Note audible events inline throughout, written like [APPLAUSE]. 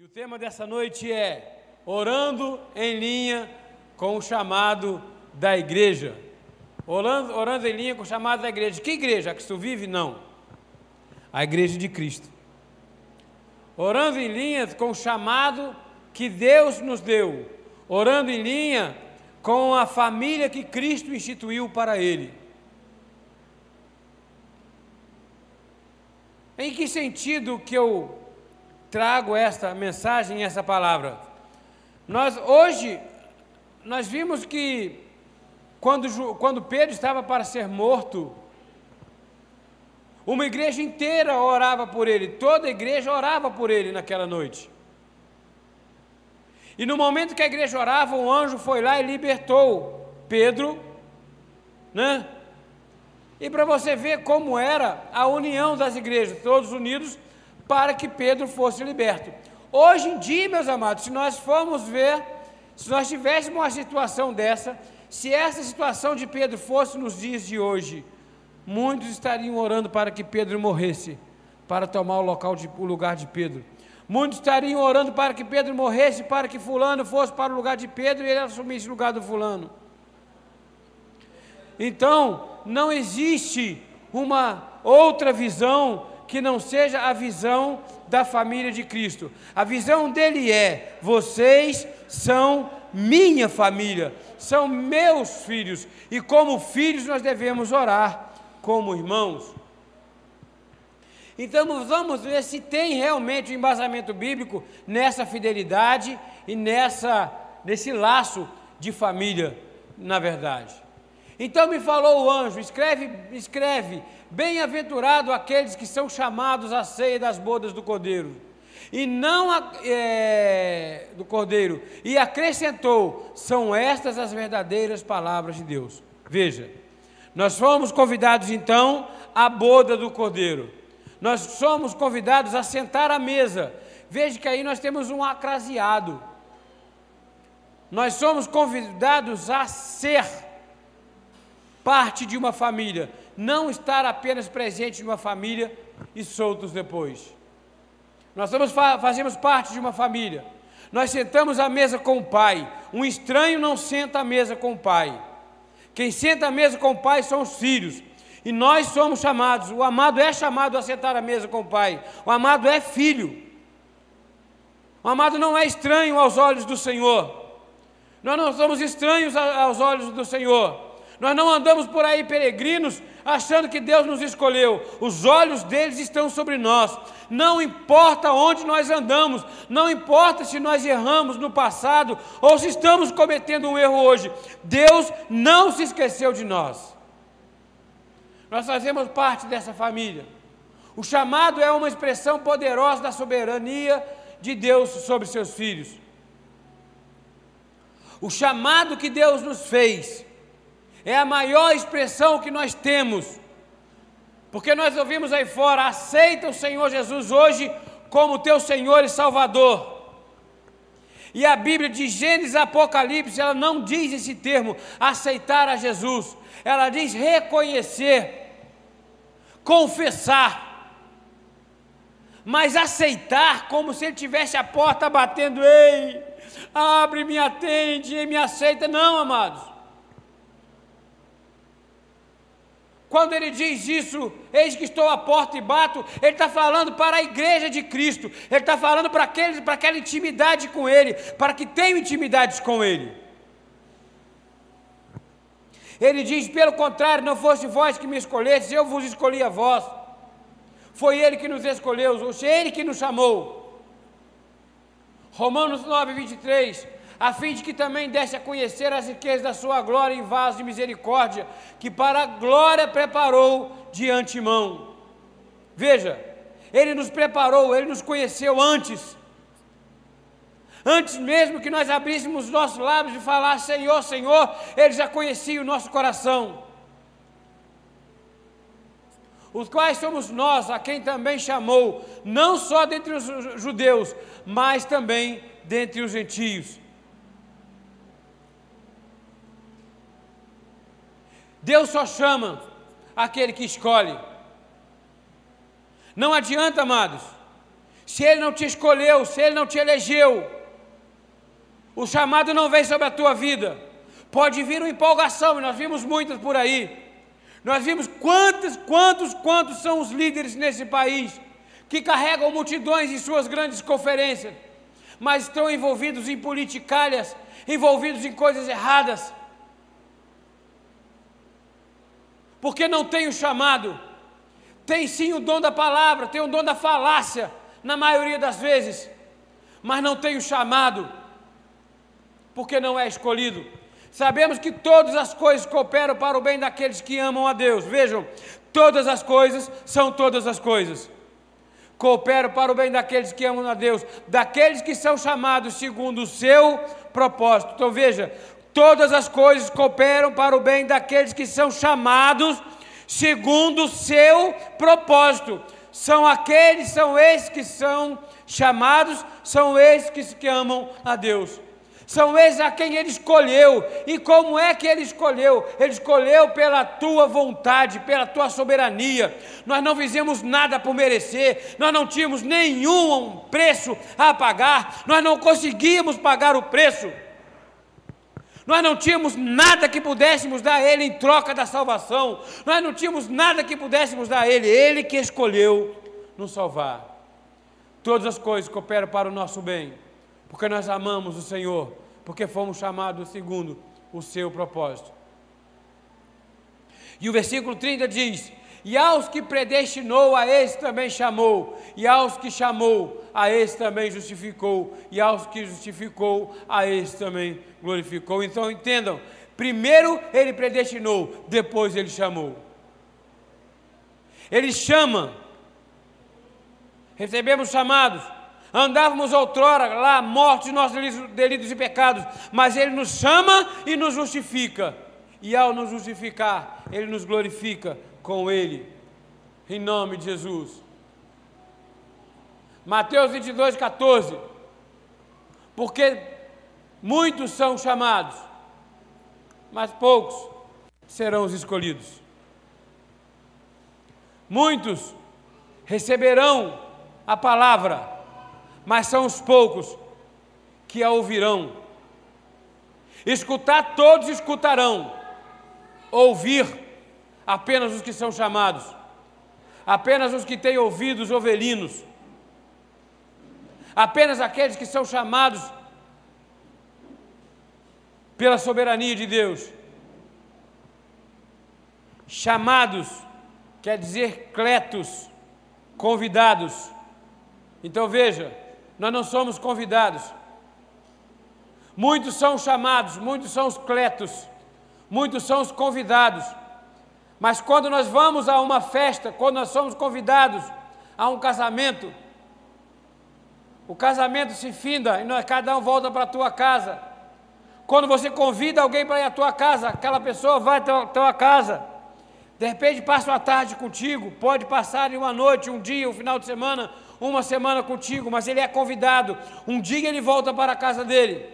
E o tema dessa noite é Orando em linha com o chamado da igreja. Orando, orando em linha com o chamado da igreja. Que igreja? A que tu vive? Não. A igreja de Cristo. Orando em linha com o chamado que Deus nos deu. Orando em linha com a família que Cristo instituiu para ele. Em que sentido que eu trago esta mensagem, essa palavra? Nós hoje nós vimos que quando, quando Pedro estava para ser morto, uma igreja inteira orava por ele, toda a igreja orava por ele naquela noite. E no momento que a igreja orava, um anjo foi lá e libertou Pedro, né? E para você ver como era a união das igrejas, todos unidos, para que Pedro fosse liberto. Hoje em dia, meus amados, se nós formos ver, se nós tivéssemos uma situação dessa, se essa situação de Pedro fosse nos dias de hoje, muitos estariam orando para que Pedro morresse, para tomar o, de, o lugar de Pedro. Muitos estariam orando para que Pedro morresse, para que Fulano fosse para o lugar de Pedro e ele assumisse o lugar do Fulano. Então, não existe uma outra visão que não seja a visão da família de Cristo. A visão dele é: vocês são minha família, são meus filhos, e como filhos nós devemos orar como irmãos. Então vamos ver se tem realmente um embasamento bíblico nessa fidelidade e nessa nesse laço de família, na verdade. Então me falou o anjo: escreve, escreve, bem-aventurado aqueles que são chamados à ceia das bodas do Cordeiro. E não é, do Cordeiro. E acrescentou: são estas as verdadeiras palavras de Deus. Veja, nós fomos convidados então à boda do Cordeiro. Nós somos convidados a sentar à mesa. Veja que aí nós temos um acraseado. Nós somos convidados a ser parte de uma família, não estar apenas presente de uma família e soltos depois. Nós somos, fazemos parte de uma família. Nós sentamos à mesa com o pai. Um estranho não senta à mesa com o pai. Quem senta à mesa com o pai são os filhos. E nós somos chamados, o amado é chamado a sentar à mesa com o pai. O amado é filho. O amado não é estranho aos olhos do Senhor. Nós não somos estranhos aos olhos do Senhor. Nós não andamos por aí peregrinos achando que Deus nos escolheu. Os olhos deles estão sobre nós. Não importa onde nós andamos, não importa se nós erramos no passado ou se estamos cometendo um erro hoje. Deus não se esqueceu de nós. Nós fazemos parte dessa família. O chamado é uma expressão poderosa da soberania de Deus sobre seus filhos. O chamado que Deus nos fez é a maior expressão que nós temos. Porque nós ouvimos aí fora, aceita o Senhor Jesus hoje como teu Senhor e Salvador. E a Bíblia de Gênesis Apocalipse, ela não diz esse termo, aceitar a Jesus. Ela diz reconhecer, confessar. Mas aceitar como se ele tivesse a porta batendo, ei, abre, me atende me aceita. Não, amados. Quando ele diz isso, eis que estou à porta e bato, ele está falando para a igreja de Cristo, ele está falando para, aqueles, para aquela intimidade com Ele, para que tenham intimidades com Ele. Ele diz: pelo contrário, não fosse vós que me escolhestes, eu vos escolhi a vós. Foi Ele que nos escolheu, foi Ele que nos chamou. Romanos 9, 23 a fim de que também desse a conhecer as riquezas da sua glória em vaso de misericórdia, que para a glória preparou de antemão. Veja, Ele nos preparou, Ele nos conheceu antes. Antes mesmo que nós abríssemos os nossos lábios e falar Senhor, Senhor, Ele já conhecia o nosso coração. Os quais somos nós, a quem também chamou, não só dentre os judeus, mas também dentre os gentios. Deus só chama aquele que escolhe. Não adianta, amados. se Ele não te escolheu, se Ele não te elegeu, o chamado não vem sobre a tua vida. Pode vir uma empolgação, e nós vimos muitas por aí. Nós vimos quantos, quantos, quantos são os líderes nesse país que carregam multidões em suas grandes conferências, mas estão envolvidos em politicalhas, envolvidos em coisas erradas. Porque não tem o chamado. Tem sim o dom da palavra, tem o dom da falácia, na maioria das vezes, mas não tem o chamado porque não é escolhido. Sabemos que todas as coisas cooperam para o bem daqueles que amam a Deus. Vejam, todas as coisas são todas as coisas. Cooperam para o bem daqueles que amam a Deus, daqueles que são chamados segundo o seu propósito. Então veja, todas as coisas cooperam para o bem daqueles que são chamados segundo o seu propósito. São aqueles, são esses que são chamados, são esses que, que amam a Deus são eles a quem ele escolheu. E como é que ele escolheu? Ele escolheu pela tua vontade, pela tua soberania. Nós não fizemos nada por merecer, nós não tínhamos nenhum preço a pagar, nós não conseguíamos pagar o preço. Nós não tínhamos nada que pudéssemos dar a Ele em troca da salvação. Nós não tínhamos nada que pudéssemos dar a Ele. Ele que escolheu nos salvar. Todas as coisas cooperam para o nosso bem porque nós amamos o Senhor, porque fomos chamados segundo o seu propósito. E o versículo 30 diz: E aos que predestinou, a esse também chamou, e aos que chamou, a esse também justificou, e aos que justificou, a esse também glorificou. Então entendam: primeiro ele predestinou, depois ele chamou. Ele chama, recebemos chamados, Andávamos outrora lá mortos de nossos delitos e pecados, mas Ele nos chama e nos justifica. E ao nos justificar, Ele nos glorifica com Ele, em nome de Jesus. Mateus 22, 14. Porque muitos são chamados, mas poucos serão os escolhidos. Muitos receberão a palavra mas são os poucos que a ouvirão. Escutar todos escutarão, ouvir apenas os que são chamados, apenas os que têm ouvidos ovelinos, apenas aqueles que são chamados pela soberania de Deus. Chamados quer dizer cletos, convidados. Então veja, nós não somos convidados. Muitos são chamados, muitos são os cletos, muitos são os convidados. Mas quando nós vamos a uma festa, quando nós somos convidados a um casamento, o casamento se finda e nós, cada um volta para a tua casa. Quando você convida alguém para ir à tua casa, aquela pessoa vai à tua casa. De repente passa uma tarde contigo, pode passar uma noite, um dia, um final de semana, uma semana contigo, mas ele é convidado. Um dia ele volta para a casa dele.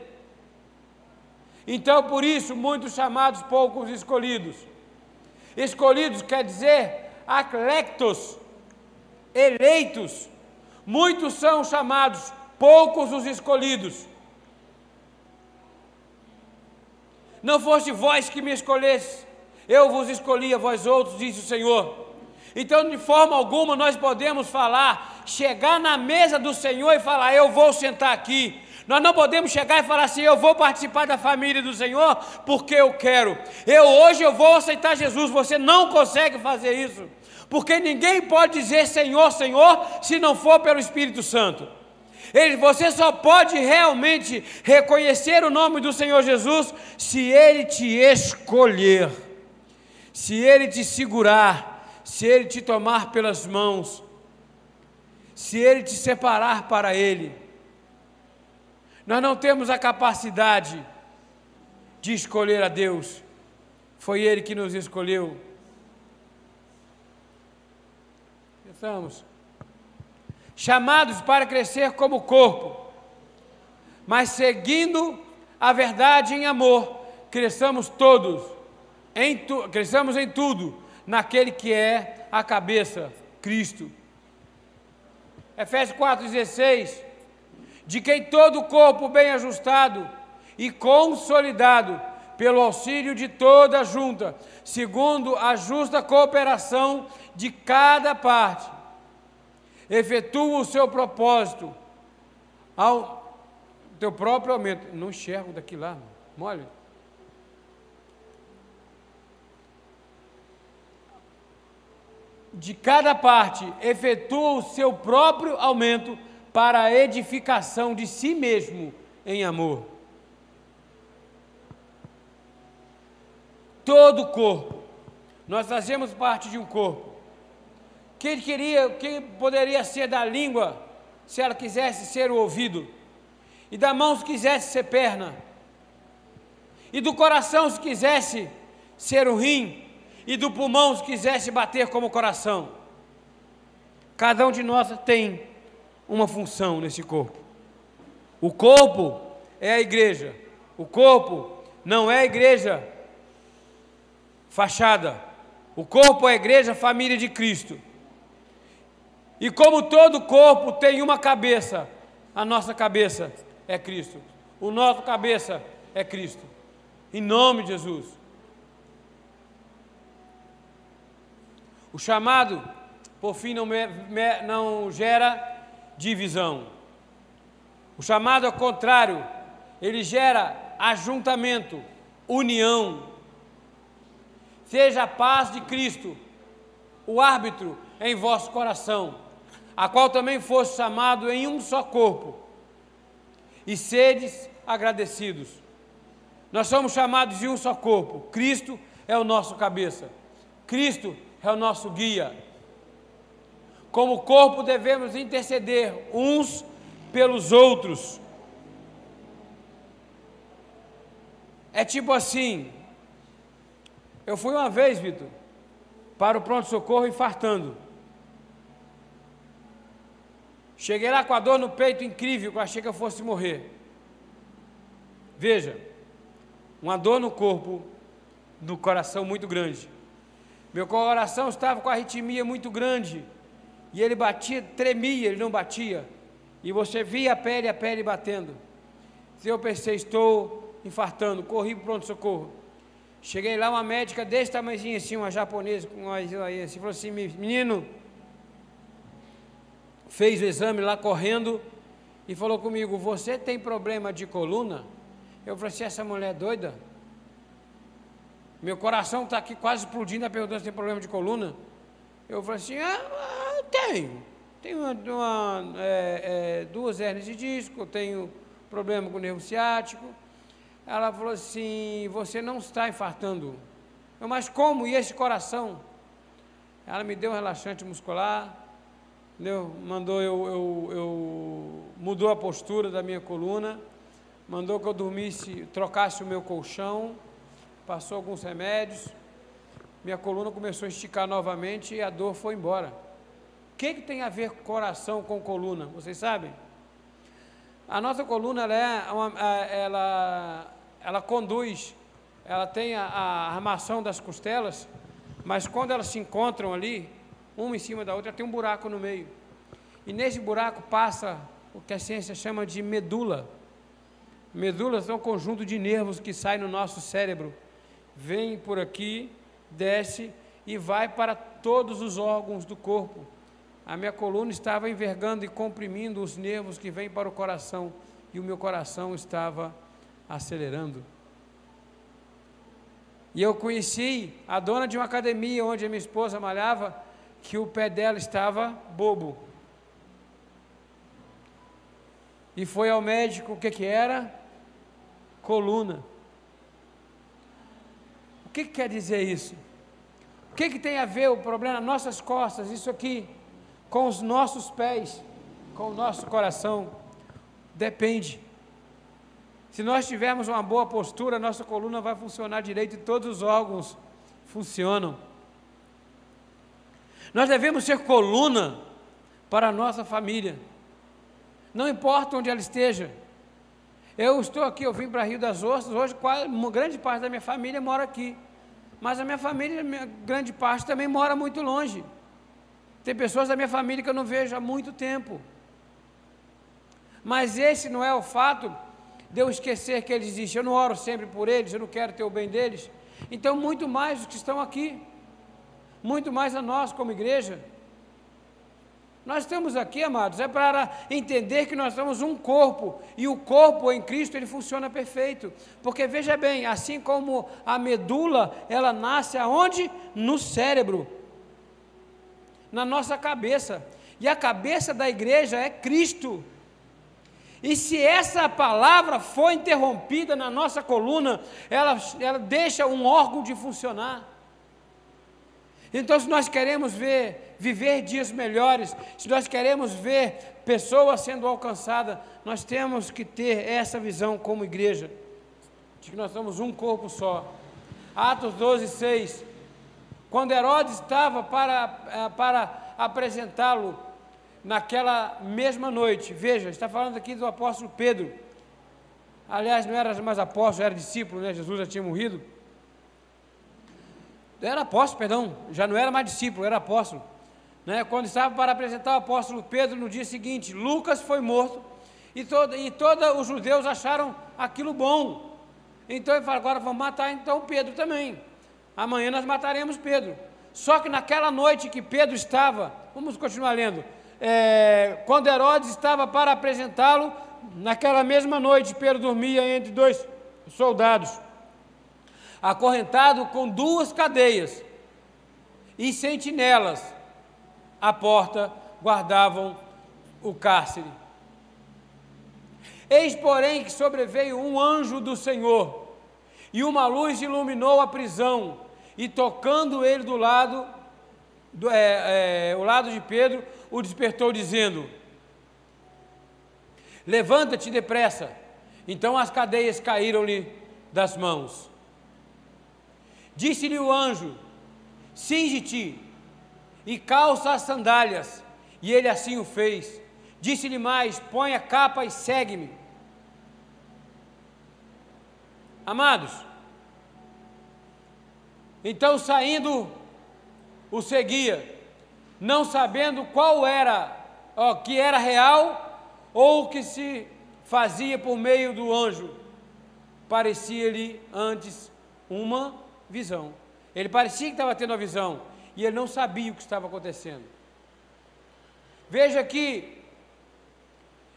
Então, por isso, muitos chamados, poucos escolhidos. Escolhidos quer dizer aclectos, eleitos. Muitos são chamados, poucos os escolhidos. Não foste vós que me escolheste, eu vos escolhi a vós outros, disse o Senhor. Então, de forma alguma, nós podemos falar, chegar na mesa do Senhor e falar: Eu vou sentar aqui. Nós não podemos chegar e falar assim: Eu vou participar da família do Senhor porque eu quero. Eu hoje eu vou aceitar Jesus. Você não consegue fazer isso, porque ninguém pode dizer Senhor, Senhor, se não for pelo Espírito Santo. Ele, você só pode realmente reconhecer o nome do Senhor Jesus se Ele te escolher, se Ele te segurar se Ele te tomar pelas mãos, se Ele te separar para Ele. Nós não temos a capacidade de escolher a Deus, foi Ele que nos escolheu. Pensamos, chamados para crescer como corpo, mas seguindo a verdade em amor, cresçamos todos, em tu, cresçamos em tudo naquele que é a cabeça, Cristo. Efésios 4,16, de quem todo o corpo bem ajustado e consolidado pelo auxílio de toda a junta, segundo a justa cooperação de cada parte, efetua o seu propósito ao teu próprio aumento. Não enxergo daqui lá, mole. De cada parte, efetua o seu próprio aumento para a edificação de si mesmo em amor. Todo o corpo. Nós fazemos parte de um corpo. Quem queria, quem poderia ser da língua, se ela quisesse ser o ouvido, e da mão se quisesse ser perna, e do coração se quisesse ser o rim, e do pulmão se quisesse bater como coração. Cada um de nós tem uma função nesse corpo. O corpo é a igreja. O corpo não é a igreja fachada. O corpo é a igreja família de Cristo. E como todo corpo tem uma cabeça, a nossa cabeça é Cristo. O nosso cabeça é Cristo. Em nome de Jesus. O chamado, por fim, não, me, me, não gera divisão. O chamado ao contrário, ele gera ajuntamento, união. Seja a paz de Cristo, o árbitro em vosso coração, a qual também fosse chamado em um só corpo, e sedes agradecidos. Nós somos chamados de um só corpo. Cristo é o nosso cabeça. Cristo é o nosso guia. Como corpo devemos interceder uns pelos outros. É tipo assim. Eu fui uma vez, Vitor, para o pronto-socorro infartando. Cheguei lá com a dor no peito incrível, que eu achei que eu fosse morrer. Veja, uma dor no corpo, no coração muito grande. Meu coração estava com arritmia muito grande. E ele batia, tremia, ele não batia. E você via a pele, a pele batendo. E eu pensei, estou infartando, corri para o pronto-socorro. Cheguei lá, uma médica desse tamanhozinho assim, uma japonesa, com uma assim, falou assim, menino, fez o exame lá correndo e falou comigo, você tem problema de coluna? Eu falei assim, essa mulher é doida? Meu coração está aqui quase explodindo, perguntando se tem problema de coluna. Eu falei assim, ah, tenho. Tenho uma, uma, é, é, duas hernias de disco, tenho problema com o nervo ciático. Ela falou assim: Você não está infartando. Eu, mas como? E esse coração? Ela me deu um relaxante muscular, entendeu? mandou eu, eu, eu, mudou a postura da minha coluna, mandou que eu dormisse, trocasse o meu colchão, passou alguns remédios, minha coluna começou a esticar novamente e a dor foi embora. O que, que tem a ver coração com coluna? Vocês sabem? A nossa coluna ela, é uma, ela, ela conduz, ela tem a, a, armação das costelas, mas quando elas se encontram ali, uma em cima da outra, tem um buraco no meio. E nesse buraco passa o que a ciência chama de medula. Medulas são um conjunto de nervos que sai no nosso cérebro, vem por aqui, desce e vai para todos os órgãos do corpo a minha coluna estava envergando e comprimindo os nervos que vêm para o coração, e o meu coração estava acelerando. E eu conheci a dona de uma academia onde a minha esposa malhava, que o pé dela estava bobo. E foi ao médico, o que que era? Coluna. O que, que quer dizer isso? O que, que tem a ver o problema nas nossas costas, isso aqui? Com os nossos pés, com o nosso coração, depende. Se nós tivermos uma boa postura, nossa coluna vai funcionar direito e todos os órgãos funcionam. Nós devemos ser coluna para a nossa família, não importa onde ela esteja. Eu estou aqui, eu vim para Rio das Ostras, hoje quase, uma grande parte da minha família mora aqui, mas a minha família, minha grande parte também mora muito longe. Tem pessoas da minha família que eu não vejo há muito tempo. Mas esse não é o fato de eu esquecer que eles existem. Eu não oro sempre por eles, eu não quero ter o bem deles. Então, muito mais os que estão aqui, muito mais a nós como igreja. Nós estamos aqui, amados, é para entender que nós somos um corpo e o corpo em Cristo ele funciona perfeito. Porque veja bem, assim como a medula, ela nasce aonde? No cérebro, na nossa cabeça. E a cabeça da igreja é Cristo. E se essa palavra for interrompida na nossa coluna, ela, ela deixa um órgão de funcionar. Então, se nós queremos ver, viver dias melhores, se nós queremos ver pessoas sendo alcançadas, nós temos que ter essa visão como igreja, de que nós somos um corpo só. Atos 12, 6. Quando Herodes estava para, eh, para apresentá-lo naquela mesma noite, veja, está falando aqui do apóstolo Pedro. Aliás, não era mais apóstolo, era discípulo, né? Jesus já tinha morrido. Era apóstolo, perdão, já não era mais discípulo, era apóstolo. Né? Quando estava para apresentar o apóstolo Pedro no dia seguinte, Lucas foi morto e, todo, e todos os judeus acharam aquilo bom. Então ele falou: agora vamos matar então Pedro também. Amanhã nós mataremos Pedro. Só que naquela noite que Pedro estava, vamos continuar lendo, é, quando Herodes estava para apresentá-lo, naquela mesma noite Pedro dormia entre dois soldados acorrentado com duas cadeias, e sentinelas à porta guardavam o cárcere. Eis, porém, que sobreveio um anjo do Senhor, e uma luz iluminou a prisão, e tocando ele do lado, do, é, é, o lado de Pedro, o despertou, dizendo: Levanta-te depressa. Então as cadeias caíram-lhe das mãos. Disse-lhe o anjo: Cinge-te e calça as sandálias. E ele assim o fez. Disse-lhe mais: Põe a capa e segue-me. Amados, então saindo, o seguia, não sabendo qual era, ó, que era real ou que se fazia por meio do anjo. Parecia-lhe antes uma visão. Ele parecia que estava tendo a visão e ele não sabia o que estava acontecendo. Veja que,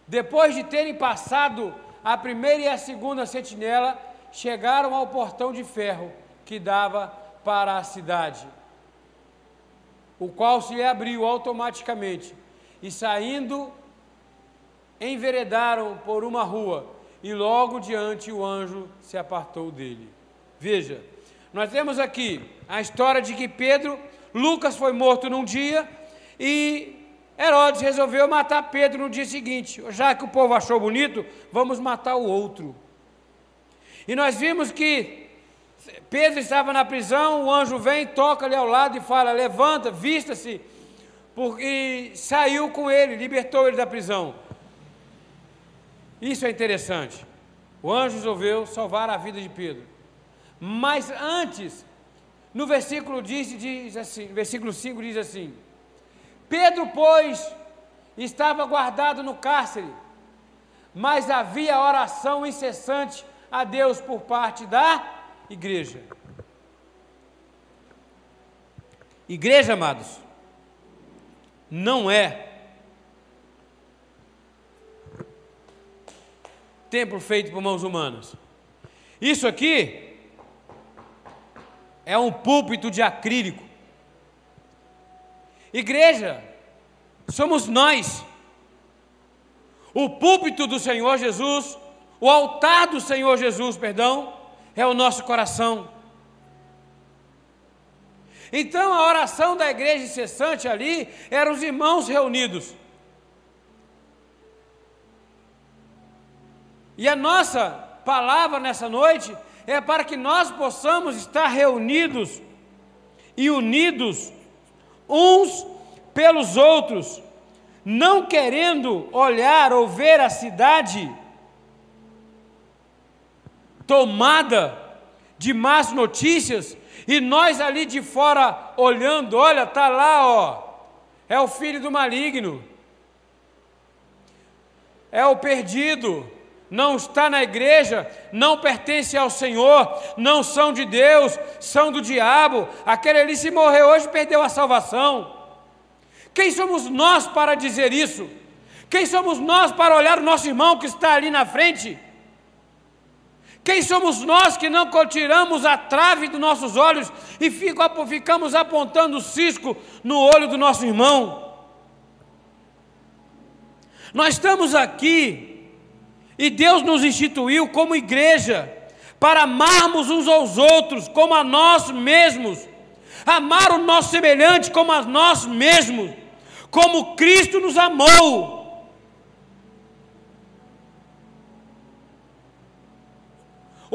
depois de terem passado a primeira e a segunda sentinela, chegaram ao portão de ferro que dava para a cidade, o qual se abriu automaticamente e saindo enveredaram por uma rua e logo diante o anjo se apartou dele. Veja, nós temos aqui a história de que Pedro, Lucas foi morto num dia e Herodes resolveu matar Pedro no dia seguinte. Já que o povo achou bonito, vamos matar o outro. E nós vimos que Pedro estava na prisão, o anjo vem, toca-lhe ao lado e fala: Levanta, vista-se, e saiu com ele, libertou ele da prisão. Isso é interessante. O anjo resolveu salvar a vida de Pedro. Mas antes, no versículo diz, diz assim, versículo 5 diz assim: Pedro, pois, estava guardado no cárcere, mas havia oração incessante a Deus por parte da igreja. Igreja, amados, não é templo feito por mãos humanas. Isso aqui é um púlpito de acrílico. Igreja, somos nós. O púlpito do Senhor Jesus, o altar do Senhor Jesus, perdão, é o nosso coração. Então a oração da igreja incessante ali eram os irmãos reunidos. E a nossa palavra nessa noite é para que nós possamos estar reunidos e unidos uns pelos outros, não querendo olhar ou ver a cidade tomada de más notícias e nós ali de fora olhando, olha, tá lá, ó, é o filho do maligno, é o perdido, não está na igreja, não pertence ao Senhor, não são de Deus, são do diabo. Aquele ali, se morrer hoje, perdeu a salvação. Quem somos nós para dizer isso? Quem somos nós para olhar o nosso irmão que está ali na frente? Quem somos nós que não tiramos a trave dos nossos olhos e ficamos apontando o cisco no olho do nosso irmão? Nós estamos aqui e Deus nos instituiu como igreja para amarmos uns aos outros como a nós mesmos, amar o nosso semelhante como a nós mesmos, como Cristo nos amou.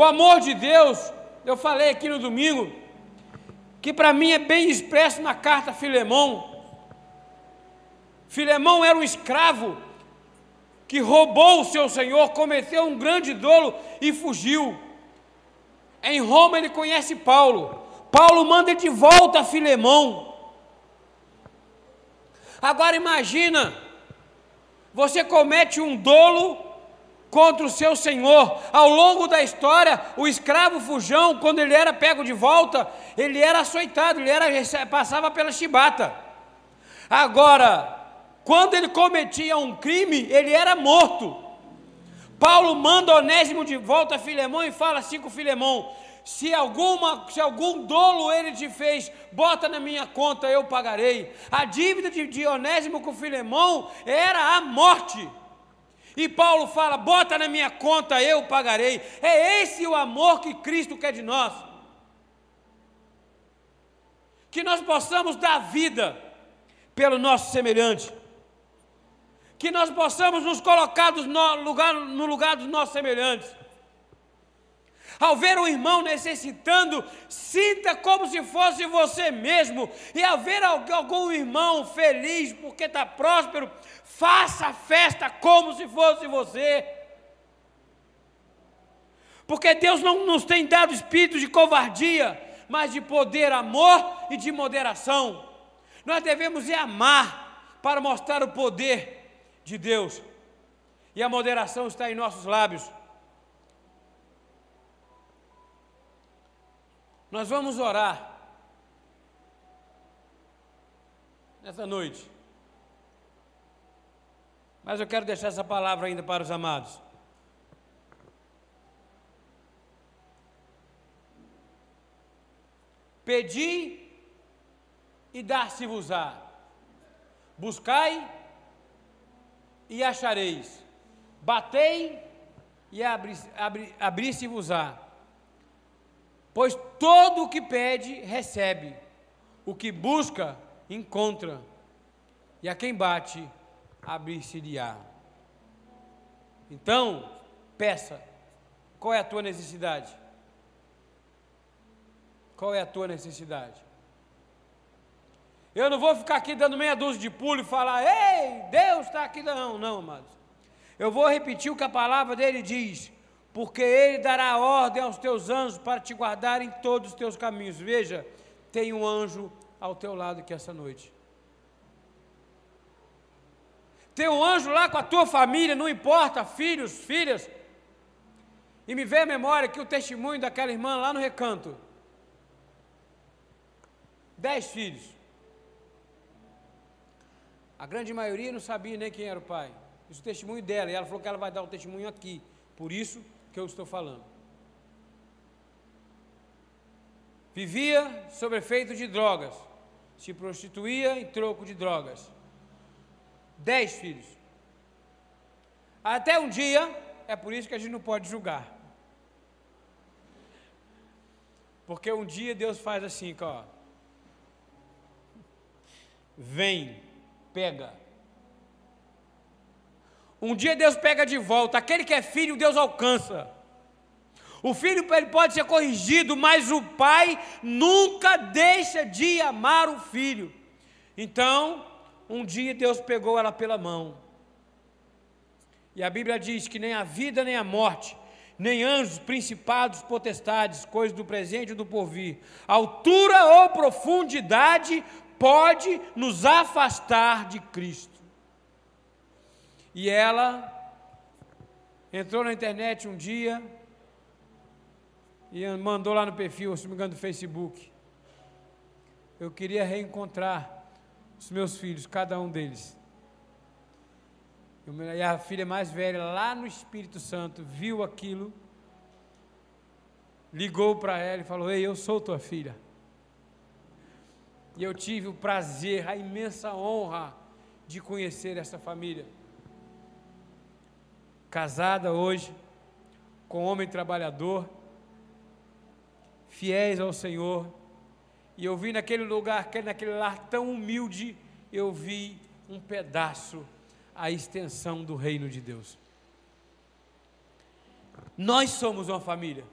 O amor de Deus, eu falei aqui no domingo, que para mim é bem expresso na carta Filemão. Filemão era um escravo que roubou o seu senhor, cometeu um grande dolo e fugiu. Em Roma ele conhece Paulo. Paulo manda ele de volta a Filemão. Agora imagina, você comete um dolo contra o seu senhor. Ao longo da história, o escravo fujão, quando ele era pego de volta, ele era açoitado, ele era, passava pela chibata. Agora, quando ele cometia um crime, ele era morto. Paulo manda Onésimo de volta a Filemão e fala assim com Filemão: se, alguma, se algum dolo ele te fez, bota na minha conta, eu pagarei. A dívida de, Onésimo com Filemão era a morte. E Paulo fala: bota na minha conta, eu pagarei. É esse o amor que Cristo quer de nós. Que nós possamos dar vida pelo nosso semelhante. Que nós possamos nos colocar no lugar, no lugar dos nossos semelhantes ao ver um irmão necessitando, sinta como se fosse você mesmo. E ao ver algum irmão feliz porque está próspero, faça a festa como se fosse você. Porque Deus não nos tem dado espírito de covardia, mas de poder, amor e de moderação. Nós devemos é amar para mostrar o poder de Deus. E a moderação está em nossos lábios. Nós vamos orar nessa noite. Mas eu quero deixar essa palavra ainda para os amados. Pedi e dar-se-vos-á. Buscai e achareis. Batei e abri-se-vos-á. Pois todo o que pede, recebe, o que busca, encontra, e a quem bate, abrir-se-lhe-á. Então, peça, qual é a tua necessidade? Qual é a tua necessidade? Eu não vou ficar aqui dando meia dúzia de pulo e falar, ei, Deus está aqui. Não, não, amados. Eu vou repetir o que a palavra dele diz porque ele dará ordem aos teus anjos para te guardar em todos os teus caminhos. Veja, tem um anjo ao teu lado aqui essa noite. Tem um anjo lá com a tua família, não importa, filhos, filhas. E me veio a memória que o testemunho daquela irmã lá no recanto. Dez filhos. A grande maioria não sabia nem quem era o pai. Isso é o testemunho dela. E ela falou que ela vai dar o testemunho aqui. Por isso, que eu estou falando. Vivia sob efeito de drogas, se prostituía em troco de drogas. Dez filhos. Até um dia, é por isso que a gente não pode julgar. Porque um dia Deus faz assim, ó. Vem, pega. Um dia Deus pega de volta. Aquele que é filho, Deus alcança. O filho ele pode ser corrigido, mas o pai nunca deixa de amar o filho. Então, um dia Deus pegou ela pela mão. E a Bíblia diz que nem a vida nem a morte, nem anjos, principados, potestades, coisas do presente e do porvir, altura ou profundidade pode nos afastar de Cristo. E ela entrou na internet um dia e mandou lá no perfil, se não me engano, do Facebook. Eu queria reencontrar os meus filhos, cada um deles. E a filha mais velha, lá no Espírito Santo, viu aquilo, ligou para ela e falou: Ei, eu sou tua filha. E eu tive o prazer, a imensa honra de conhecer essa família. Casada hoje, com homem trabalhador, fiéis ao Senhor. E eu vi naquele lugar, naquele lar tão humilde, eu vi um pedaço, a extensão do reino de Deus. Nós somos uma família.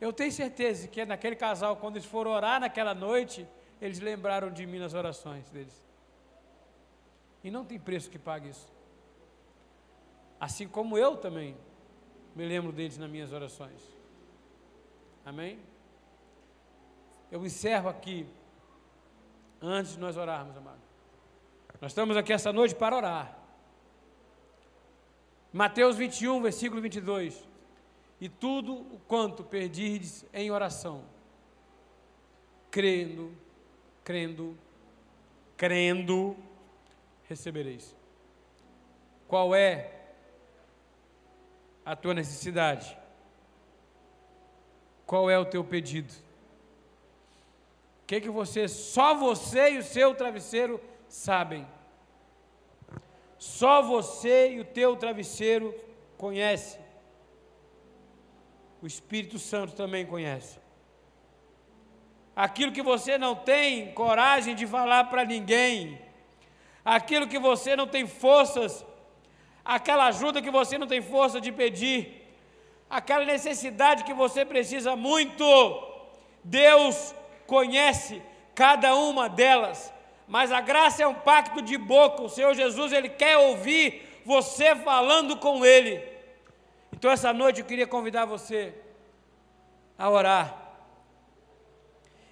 Eu tenho certeza que naquele casal, quando eles foram orar naquela noite, eles lembraram de mim nas orações deles. E não tem preço que pague isso. Assim como eu também me lembro deles nas minhas orações. Amém? Eu encerro aqui, antes de nós orarmos, amado. Nós estamos aqui essa noite para orar. Mateus 21, versículo 22 e tudo o quanto perdirdes em oração, crendo, crendo, crendo, recebereis. Qual é a tua necessidade? Qual é o teu pedido? O que, que você, só você e o seu travesseiro sabem? Só você e o teu travesseiro conhecem o Espírito Santo também conhece. Aquilo que você não tem coragem de falar para ninguém, aquilo que você não tem forças, aquela ajuda que você não tem força de pedir, aquela necessidade que você precisa muito, Deus conhece cada uma delas. Mas a graça é um pacto de boca. O Senhor Jesus, ele quer ouvir você falando com ele. Então, essa noite eu queria convidar você a orar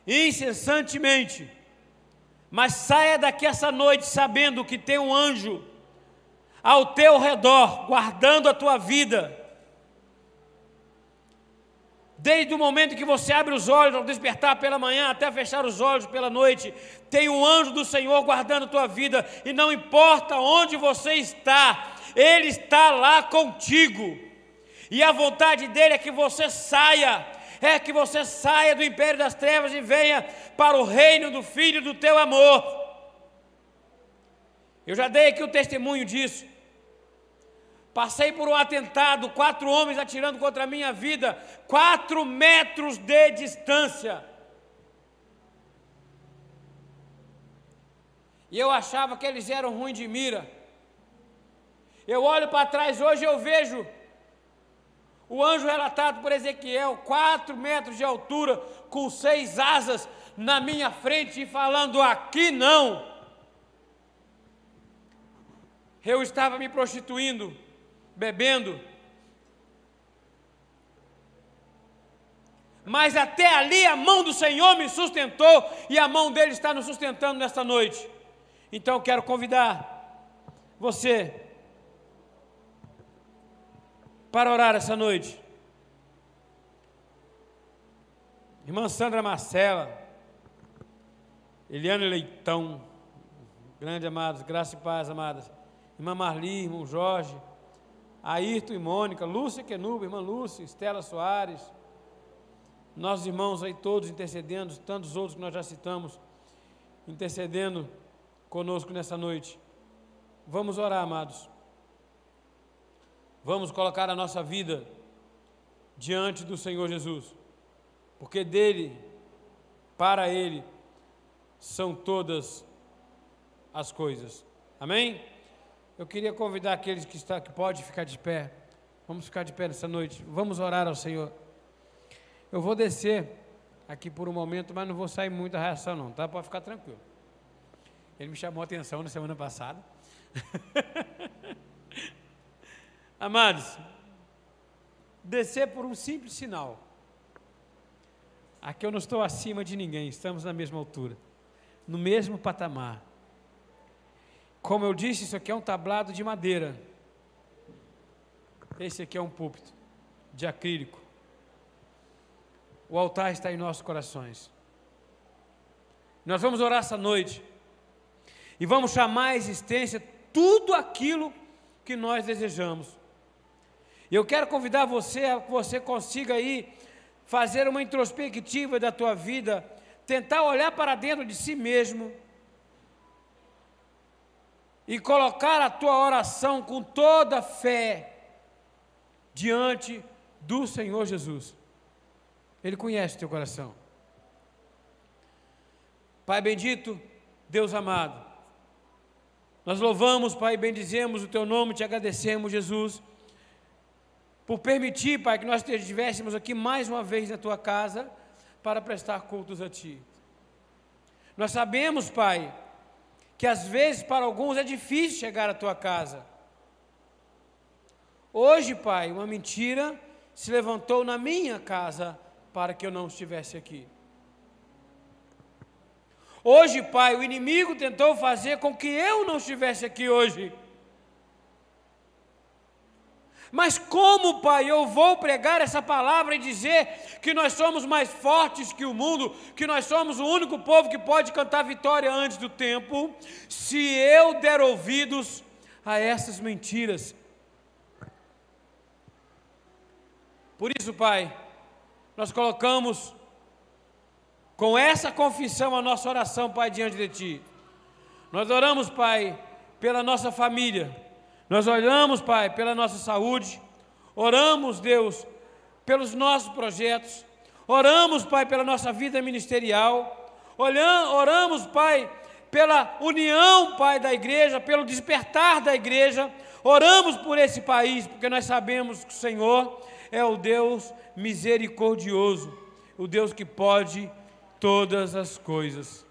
incessantemente, mas saia daqui essa noite sabendo que tem um anjo ao teu redor, guardando a tua vida. Desde o momento que você abre os olhos ao despertar pela manhã até fechar os olhos pela noite, tem um anjo do Senhor guardando a tua vida, e não importa onde você está, Ele está lá contigo. E a vontade dele é que você saia, é que você saia do império das trevas e venha para o reino do Filho do teu amor. Eu já dei aqui o testemunho disso. Passei por um atentado, quatro homens atirando contra a minha vida, quatro metros de distância. E eu achava que eles eram ruins de mira. Eu olho para trás hoje e eu vejo o anjo relatado por Ezequiel, quatro metros de altura, com seis asas na minha frente e falando: aqui não. Eu estava me prostituindo, bebendo. Mas até ali a mão do Senhor me sustentou e a mão dele está nos sustentando nesta noite. Então eu quero convidar você para orar essa noite. Irmã Sandra Marcela, Eliane Leitão, grande amados, graça e paz, amadas. Irmã Marli, irmão Jorge, Ayrton e Mônica, Lúcia Quenuba, irmã Lúcia, Estela Soares, nossos irmãos aí todos intercedendo, tantos outros que nós já citamos, intercedendo conosco nessa noite. Vamos orar, amados. Vamos colocar a nossa vida diante do Senhor Jesus, porque dele, para ele, são todas as coisas. Amém? Eu queria convidar aqueles que está que pode ficar de pé. Vamos ficar de pé nessa noite. Vamos orar ao Senhor. Eu vou descer aqui por um momento, mas não vou sair muita reação não, tá? Pode ficar tranquilo. Ele me chamou a atenção na semana passada. [LAUGHS] Amados, descer por um simples sinal. Aqui eu não estou acima de ninguém, estamos na mesma altura, no mesmo patamar. Como eu disse, isso aqui é um tablado de madeira. Esse aqui é um púlpito de acrílico. O altar está em nossos corações. Nós vamos orar essa noite e vamos chamar à existência tudo aquilo que nós desejamos. E eu quero convidar você a que você consiga aí fazer uma introspectiva da tua vida, tentar olhar para dentro de si mesmo e colocar a tua oração com toda fé diante do Senhor Jesus. Ele conhece o teu coração. Pai bendito, Deus amado, nós louvamos, Pai, bendizemos o teu nome, te agradecemos, Jesus, por permitir, Pai, que nós estivéssemos aqui mais uma vez na tua casa para prestar cultos a ti. Nós sabemos, Pai, que às vezes para alguns é difícil chegar à tua casa. Hoje, Pai, uma mentira se levantou na minha casa para que eu não estivesse aqui. Hoje, Pai, o inimigo tentou fazer com que eu não estivesse aqui hoje. Mas como, Pai, eu vou pregar essa palavra e dizer que nós somos mais fortes que o mundo, que nós somos o único povo que pode cantar vitória antes do tempo, se eu der ouvidos a essas mentiras? Por isso, Pai, nós colocamos com essa confissão a nossa oração, Pai, diante de Ti. Nós oramos, Pai, pela nossa família nós oramos, Pai, pela nossa saúde, oramos, Deus, pelos nossos projetos, oramos, Pai, pela nossa vida ministerial, oramos, Pai, pela união, Pai, da igreja, pelo despertar da igreja, oramos por esse país, porque nós sabemos que o Senhor é o Deus misericordioso, o Deus que pode todas as coisas.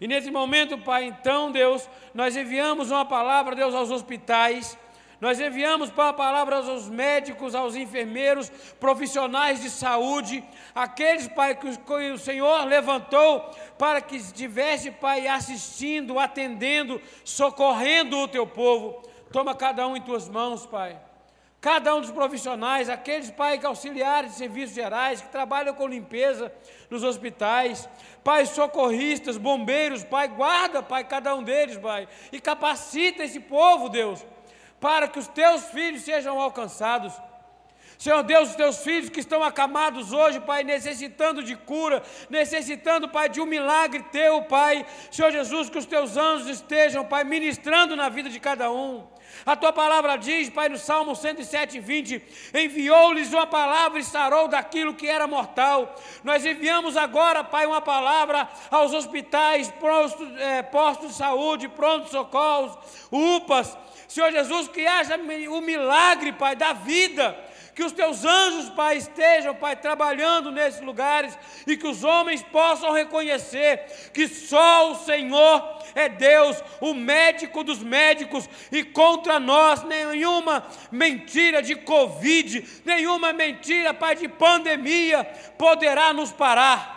E nesse momento, Pai, então, Deus, nós enviamos uma palavra, Deus, aos hospitais, nós enviamos uma palavra aos médicos, aos enfermeiros, profissionais de saúde, aqueles, Pai, que o Senhor levantou para que estivesse, Pai, assistindo, atendendo, socorrendo o teu povo. Toma cada um em tuas mãos, Pai cada um dos profissionais, aqueles pais auxiliares de serviços gerais que trabalham com limpeza nos hospitais, pais socorristas, bombeiros, pai, guarda, pai, cada um deles, pai, e capacita esse povo, Deus, para que os teus filhos sejam alcançados. Senhor Deus, os teus filhos que estão acamados hoje, Pai, necessitando de cura, necessitando, Pai, de um milagre teu, Pai. Senhor Jesus, que os teus anjos estejam, Pai, ministrando na vida de cada um. A tua palavra diz, Pai, no Salmo 107, 20: enviou-lhes uma palavra e sarou daquilo que era mortal. Nós enviamos agora, Pai, uma palavra aos hospitais, postos, é, postos de saúde, prontos socorros, UPAs. Senhor Jesus, que haja o milagre, Pai, da vida que os teus anjos, Pai, estejam, Pai, trabalhando nesses lugares e que os homens possam reconhecer que só o Senhor é Deus, o médico dos médicos, e contra nós nenhuma mentira de Covid, nenhuma mentira, Pai, de pandemia poderá nos parar.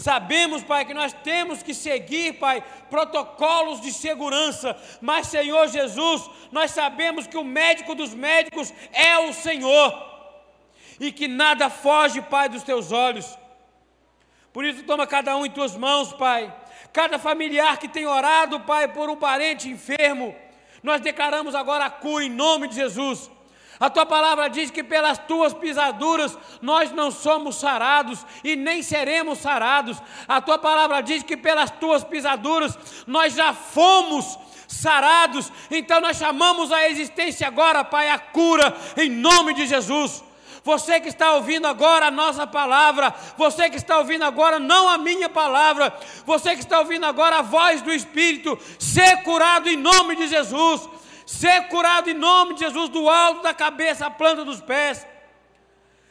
Sabemos, Pai, que nós temos que seguir, Pai, protocolos de segurança, mas, Senhor Jesus, nós sabemos que o médico dos médicos é o Senhor e que nada foge, Pai, dos teus olhos. Por isso, toma cada um em tuas mãos, Pai. Cada familiar que tem orado, Pai, por um parente enfermo, nós declaramos agora a cura em nome de Jesus. A tua palavra diz que pelas tuas pisaduras nós não somos sarados e nem seremos sarados. A tua palavra diz que pelas tuas pisaduras nós já fomos sarados. Então nós chamamos a existência agora, Pai, a cura em nome de Jesus. Você que está ouvindo agora a nossa palavra, você que está ouvindo agora não a minha palavra, você que está ouvindo agora a voz do Espírito, ser curado em nome de Jesus ser curado em nome de Jesus, do alto da cabeça à planta dos pés.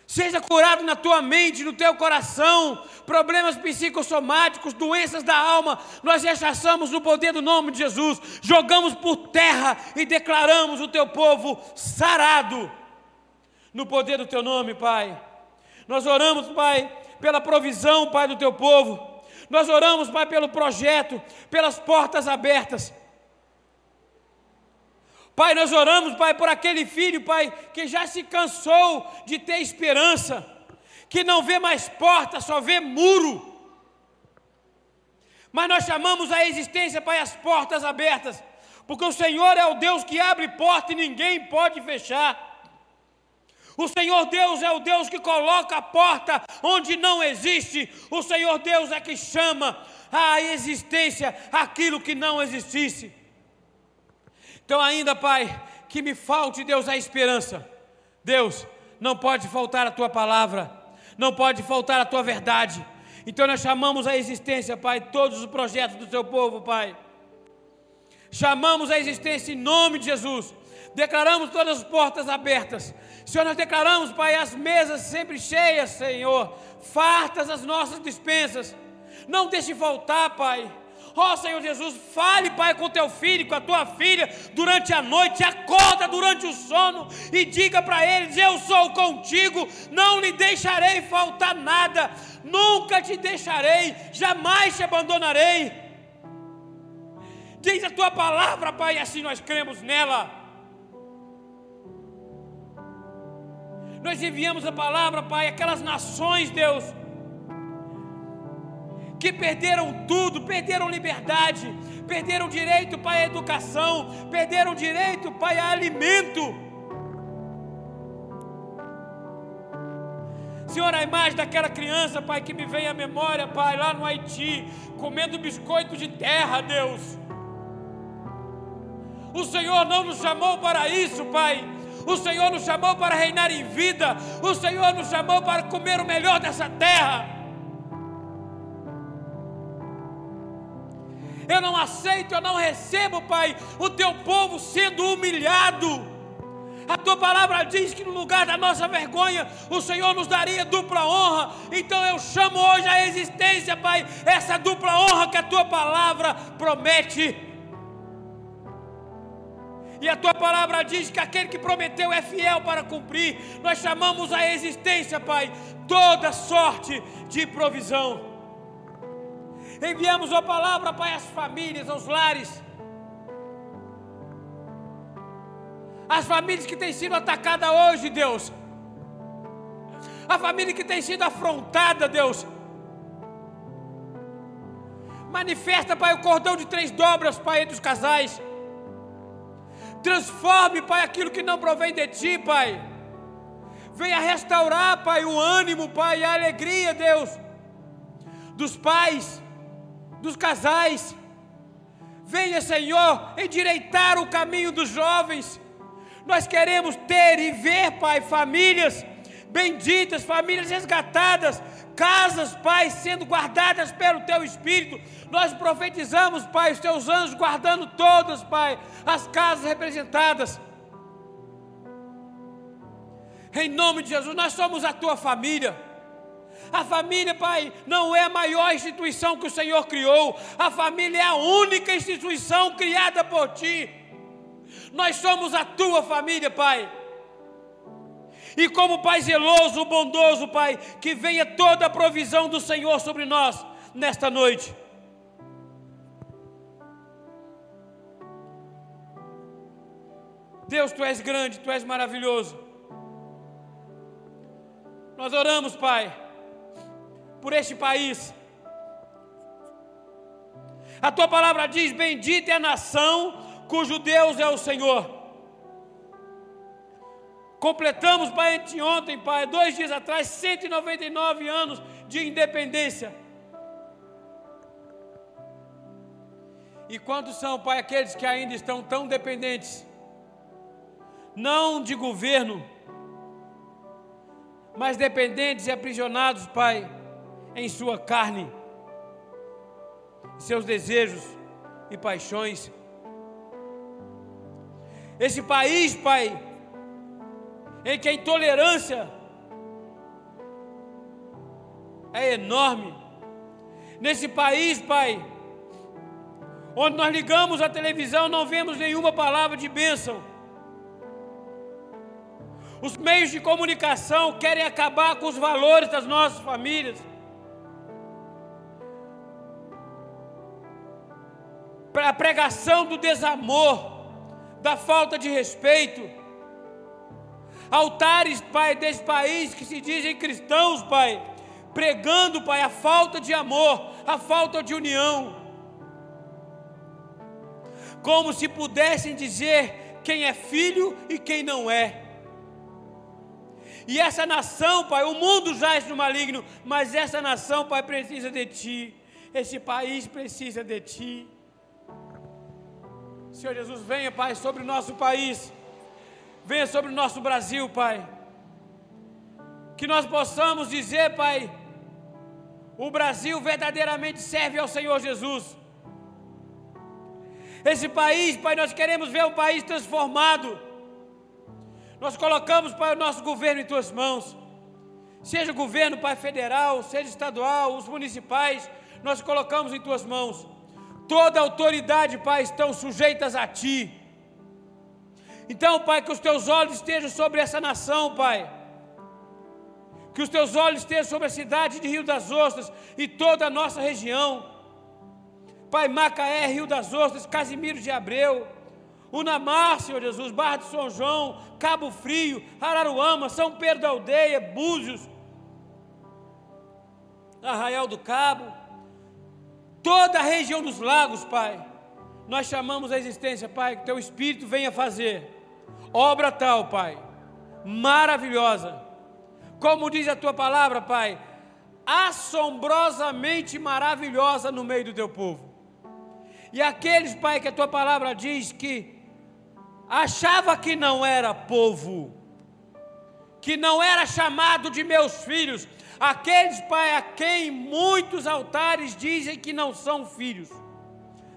Seja curado na tua mente, no teu coração, problemas psicossomáticos, doenças da alma, nós rechaçamos no poder do nome de Jesus, jogamos por terra e declaramos o teu povo sarado, no poder do teu nome, Pai. Nós oramos, Pai, pela provisão, Pai, do teu povo. Nós oramos, Pai, pelo projeto, pelas portas abertas. Pai, nós oramos, Pai, por aquele filho, Pai, que já se cansou de ter esperança, que não vê mais porta, só vê muro. Mas nós chamamos a existência, Pai, as portas abertas, porque o Senhor é o Deus que abre porta e ninguém pode fechar. O Senhor Deus é o Deus que coloca a porta onde não existe. O Senhor Deus é que chama à existência aquilo que não existisse. Então, ainda, Pai, que me falte, Deus, a esperança. Deus, não pode faltar a tua palavra, não pode faltar a tua verdade. Então, nós chamamos à existência, Pai, todos os projetos do teu povo, Pai. Chamamos à existência em nome de Jesus. Declaramos todas as portas abertas Senhor, nós declaramos, Pai, as mesas sempre cheias, Senhor, fartas as nossas dispensas. Não deixe faltar, Pai. Ó oh, Senhor Jesus, fale, Pai, com teu filho, com a tua filha, durante a noite, acorda durante o sono e diga para eles: Eu sou contigo, não lhe deixarei faltar nada, nunca te deixarei, jamais te abandonarei. Diz a tua palavra, Pai, e assim nós cremos nela. Nós enviamos a palavra, Pai, aquelas nações, Deus, que perderam tudo, perderam liberdade, perderam direito, Pai, à educação, perderam direito, Pai, a alimento. Senhor, a imagem daquela criança, Pai, que me vem à memória, Pai, lá no Haiti, comendo biscoito de terra, Deus. O Senhor não nos chamou para isso, Pai o Senhor nos chamou para reinar em vida. O Senhor nos chamou para comer o melhor dessa terra. Eu não aceito, eu não recebo, Pai, o teu povo sendo humilhado. A tua palavra diz que no lugar da nossa vergonha, o Senhor nos daria dupla honra. Então eu chamo hoje a existência, Pai, essa dupla honra que a tua palavra promete. E a tua palavra diz que aquele que prometeu é fiel para cumprir. Nós chamamos a existência, Pai, toda sorte de provisão. Enviamos a palavra, Pai, às famílias, aos lares. As famílias que têm sido atacadas hoje, Deus. A família que tem sido afrontada, Deus. Manifesta, Pai, o cordão de três dobras, Pai, entre os casais. Transforme, Pai, aquilo que não provém de Ti, Pai. Venha restaurar, Pai, o ânimo, Pai, a alegria, Deus, dos pais, dos casais. Venha, Senhor, endireitar o caminho dos jovens. Nós queremos ter e ver, Pai, famílias benditas, famílias resgatadas, casas, Pai, sendo guardadas pelo Teu Espírito. Nós profetizamos, Pai, os Teus anjos guardando todas, Pai, as casas representadas. Em nome de Jesus, nós somos a Tua família. A família, Pai, não é a maior instituição que o Senhor criou. A família é a única instituição criada por Ti. Nós somos a Tua família, Pai. E como Pai zeloso, bondoso, Pai, que venha toda a provisão do Senhor sobre nós nesta noite. Deus, tu és grande, tu és maravilhoso. Nós oramos, Pai, por este país. A tua palavra diz: Bendita é a nação cujo Deus é o Senhor. Completamos, Pai, anteontem, Pai, dois dias atrás, 199 anos de independência. E quantos são, Pai, aqueles que ainda estão tão dependentes? Não de governo, mas dependentes e aprisionados, Pai, em sua carne, seus desejos e paixões. Esse país, Pai, em que a intolerância é enorme. Nesse país, Pai, onde nós ligamos a televisão, não vemos nenhuma palavra de bênção. Os meios de comunicação querem acabar com os valores das nossas famílias. A pregação do desamor, da falta de respeito. Altares, Pai, desse país que se dizem cristãos, Pai, pregando, Pai, a falta de amor, a falta de união. Como se pudessem dizer quem é filho e quem não é. E essa nação, Pai, o mundo jaz no maligno, mas essa nação, Pai, precisa de Ti. Esse país precisa de Ti. Senhor Jesus, venha, Pai, sobre o nosso país. Venha sobre o nosso Brasil, Pai. Que nós possamos dizer, Pai, o Brasil verdadeiramente serve ao Senhor Jesus. Esse país, Pai, nós queremos ver um país transformado nós colocamos, Pai, o nosso governo em tuas mãos. Seja o governo, Pai, federal, seja estadual, os municipais, nós colocamos em tuas mãos. Toda autoridade, Pai, estão sujeitas a ti. Então, Pai, que os teus olhos estejam sobre essa nação, Pai. Que os teus olhos estejam sobre a cidade de Rio das Ostras e toda a nossa região. Pai, Macaé, Rio das Ostras, Casimiro de Abreu, Unamar, Senhor Jesus, Barra de São João, Cabo Frio, Araruama, São Pedro da Aldeia, Búzios, Arraial do Cabo, toda a região dos lagos, Pai. Nós chamamos a existência, Pai, que Teu Espírito venha fazer obra tal, Pai, maravilhosa, como diz a Tua palavra, Pai, assombrosamente maravilhosa no meio do Teu povo. E aqueles, Pai, que a Tua palavra diz que achava que não era povo, que não era chamado de meus filhos, aqueles, Pai, a quem muitos altares dizem que não são filhos,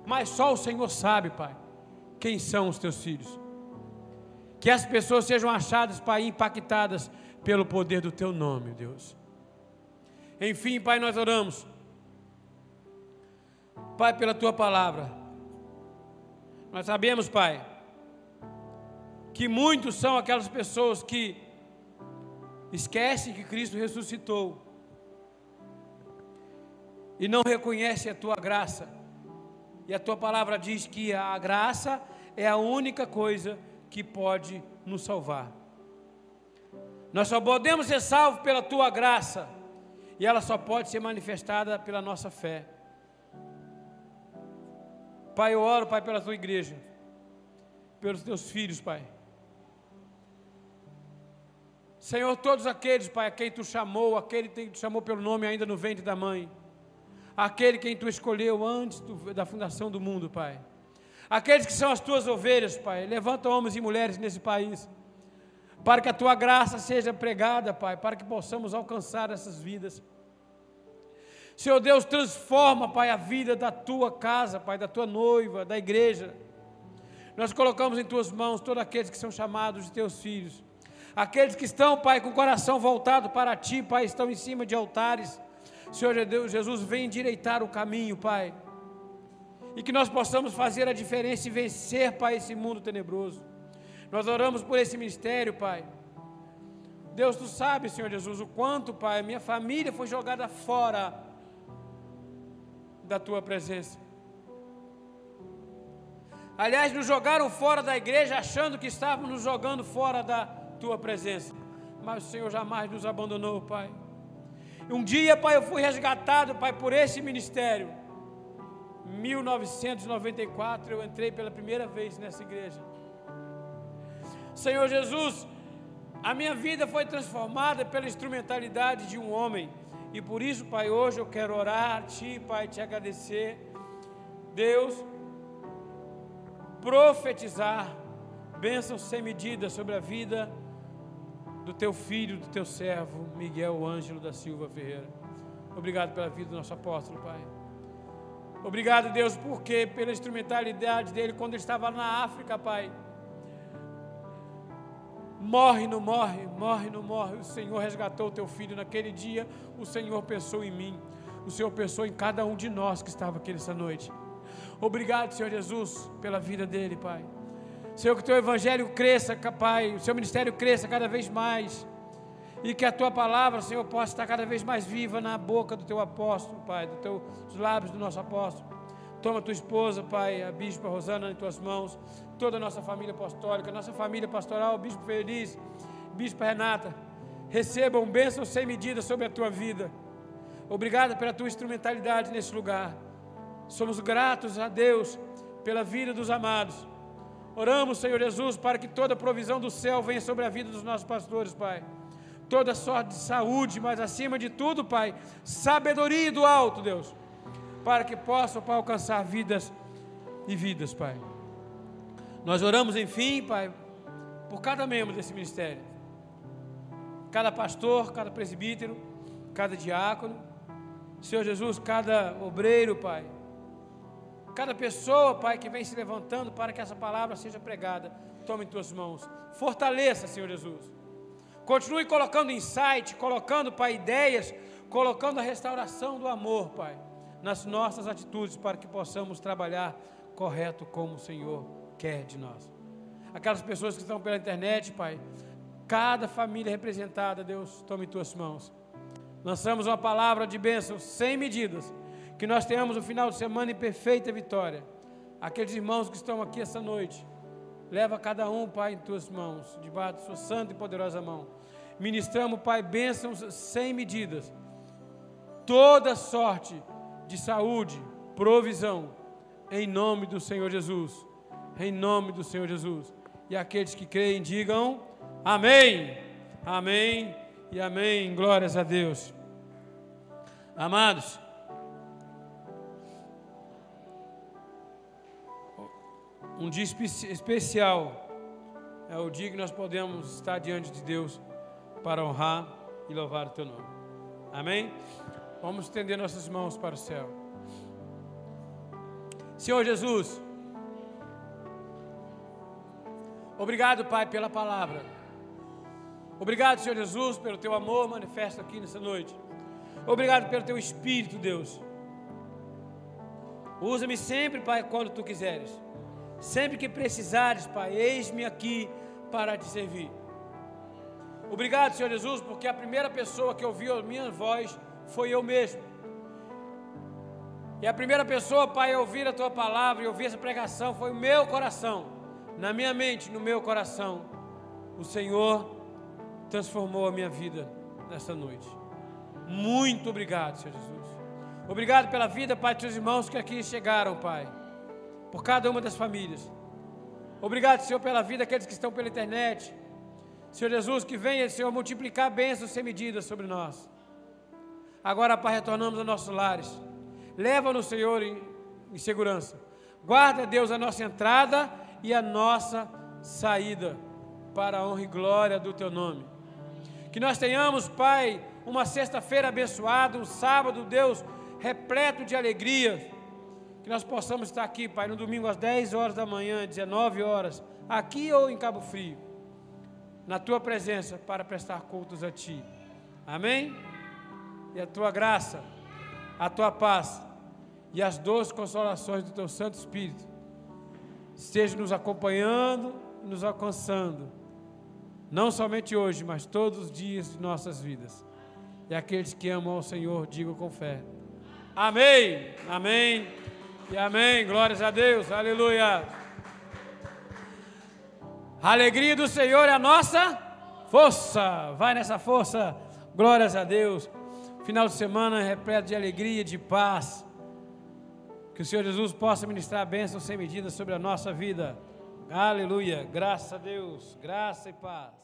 mas só o Senhor sabe, Pai, quem são os teus filhos. Que as pessoas sejam achadas, Pai, impactadas pelo poder do teu nome, Deus. Enfim, Pai, nós oramos. Pai, pela tua palavra. Nós sabemos, Pai, que muitos são aquelas pessoas que esquecem que Cristo ressuscitou e não reconhecem a tua graça. E a tua palavra diz que a graça é a única coisa que pode nos salvar. Nós só podemos ser salvos pela tua graça, e ela só pode ser manifestada pela nossa fé. Pai, eu oro, Pai, pela tua igreja, pelos teus filhos, Pai. Senhor, todos aqueles, Pai, a quem tu chamou, aquele que tu chamou pelo nome ainda no ventre da mãe, aquele quem tu escolheu antes do, da fundação do mundo, Pai. Aqueles que são as tuas ovelhas, Pai, levanta homens e mulheres nesse país, para que a tua graça seja pregada, Pai, para que possamos alcançar essas vidas. Senhor Deus, transforma, Pai, a vida da tua casa, Pai, da tua noiva, da igreja. Nós colocamos em tuas mãos todos aqueles que são chamados de teus filhos. Aqueles que estão, Pai, com o coração voltado para Ti, Pai, estão em cima de altares. Senhor Deus, Jesus, vem endireitar o caminho, Pai. E que nós possamos fazer a diferença e vencer, Pai, esse mundo tenebroso. Nós oramos por esse ministério, Pai. Deus, Tu sabe, Senhor Jesus, o quanto, Pai, minha família foi jogada fora da Tua presença. Aliás, nos jogaram fora da igreja achando que estávamos nos jogando fora da tua presença. Mas o Senhor jamais nos abandonou, Pai. Um dia, Pai, eu fui resgatado, Pai, por esse ministério. 1994 eu entrei pela primeira vez nessa igreja. Senhor Jesus, a minha vida foi transformada pela instrumentalidade de um homem. E por isso, Pai, hoje eu quero orar a Ti, Pai, te agradecer. Deus, profetizar bênçãos sem medida sobre a vida do teu filho, do teu servo, Miguel Ângelo da Silva Ferreira. Obrigado pela vida do nosso apóstolo, Pai. Obrigado, Deus, porque pela instrumentalidade dele quando ele estava na África, Pai. Morre, não morre, morre, não morre. O Senhor resgatou o teu filho naquele dia. O Senhor pensou em mim. O Senhor pensou em cada um de nós que estava aqui nessa noite. Obrigado, Senhor Jesus, pela vida dele, Pai. Senhor, que o teu evangelho cresça, Pai, o seu ministério cresça cada vez mais. E que a tua palavra, Senhor, possa estar cada vez mais viva na boca do teu apóstolo, Pai, dos teus lábios do nosso apóstolo. Toma tua esposa, Pai, a bispa Rosana em tuas mãos, toda a nossa família apostólica, nossa família pastoral, bispo Feliz, bispa Renata, recebam bênçãos sem medida sobre a tua vida. Obrigado pela tua instrumentalidade nesse lugar. Somos gratos a Deus pela vida dos amados. Oramos, Senhor Jesus, para que toda provisão do céu venha sobre a vida dos nossos pastores, Pai. Toda sorte de saúde, mas acima de tudo, Pai, sabedoria do alto, Deus, para que possam, Pai, alcançar vidas e vidas, Pai. Nós oramos, enfim, Pai, por cada membro desse ministério, cada pastor, cada presbítero, cada diácono, Senhor Jesus, cada obreiro, Pai, cada pessoa, Pai, que vem se levantando para que essa palavra seja pregada, tome em tuas mãos, fortaleça, Senhor Jesus Continue colocando insight, colocando, Pai, ideias, colocando a restauração do amor, Pai, nas nossas atitudes para que possamos trabalhar correto como o Senhor quer de nós. Aquelas pessoas que estão pela internet, Pai, cada família representada, Deus, tome em tuas mãos. Lançamos uma palavra de bênção sem medidas, que nós tenhamos um final de semana em perfeita vitória. Aqueles irmãos que estão aqui essa noite, Leva cada um, Pai, em tuas mãos, debaixo de sua santa e poderosa mão. Ministramos, Pai, bênçãos sem medidas. Toda sorte de saúde, provisão, em nome do Senhor Jesus. Em nome do Senhor Jesus. E aqueles que creem, digam amém. Amém e amém. Glórias a Deus. Amados, um dia especial é o dia que nós podemos estar diante de Deus para honrar e louvar o teu nome. Amém? Vamos estender nossas mãos para o céu. Senhor Jesus, obrigado, Pai, pela palavra. Obrigado, Senhor Jesus, pelo teu amor manifesto aqui nessa noite. Obrigado pelo teu espírito, Deus. Usa-me sempre, Pai, quando tu quiseres. Sempre que precisares, Pai, eis-me aqui para te servir. Obrigado, Senhor Jesus, porque a primeira pessoa que ouviu a minha voz foi eu mesmo. E a primeira pessoa, Pai, a ouvir a tua palavra e ouvir essa pregação foi o meu coração. Na minha mente, no meu coração, o Senhor transformou a minha vida nesta noite. Muito obrigado, Senhor Jesus. Obrigado pela vida, Pai, dos irmãos que aqui chegaram, Pai por cada uma das famílias. Obrigado, Senhor, pela vida daqueles que estão pela internet. Senhor Jesus, que venha, Senhor, multiplicar bênçãos sem medida sobre nós. Agora, Pai, retornamos aos nossos lares. Leva-nos, Senhor, em, em segurança. Guarda, Deus, a nossa entrada e a nossa saída, para a honra e glória do Teu nome. Que nós tenhamos, Pai, uma sexta-feira abençoada, um sábado, Deus, repleto de alegria que nós possamos estar aqui, Pai, no domingo às 10 horas da manhã, 19 horas, aqui ou em Cabo Frio, na tua presença para prestar cultos a ti. Amém? E a tua graça, a tua paz e as doces consolações do teu Santo Espírito estejam nos acompanhando e nos alcançando, não somente hoje, mas todos os dias de nossas vidas. E aqueles que amam ao Senhor, digam com fé. Amém. Amém. E amém. Glórias a Deus. Aleluia. A alegria do Senhor é a nossa força. Vai nessa força. Glórias a Deus. Final de semana repleto de alegria, de paz. Que o Senhor Jesus possa ministrar bênçãos sem medida sobre a nossa vida. Aleluia. Graças a Deus. Graça e paz.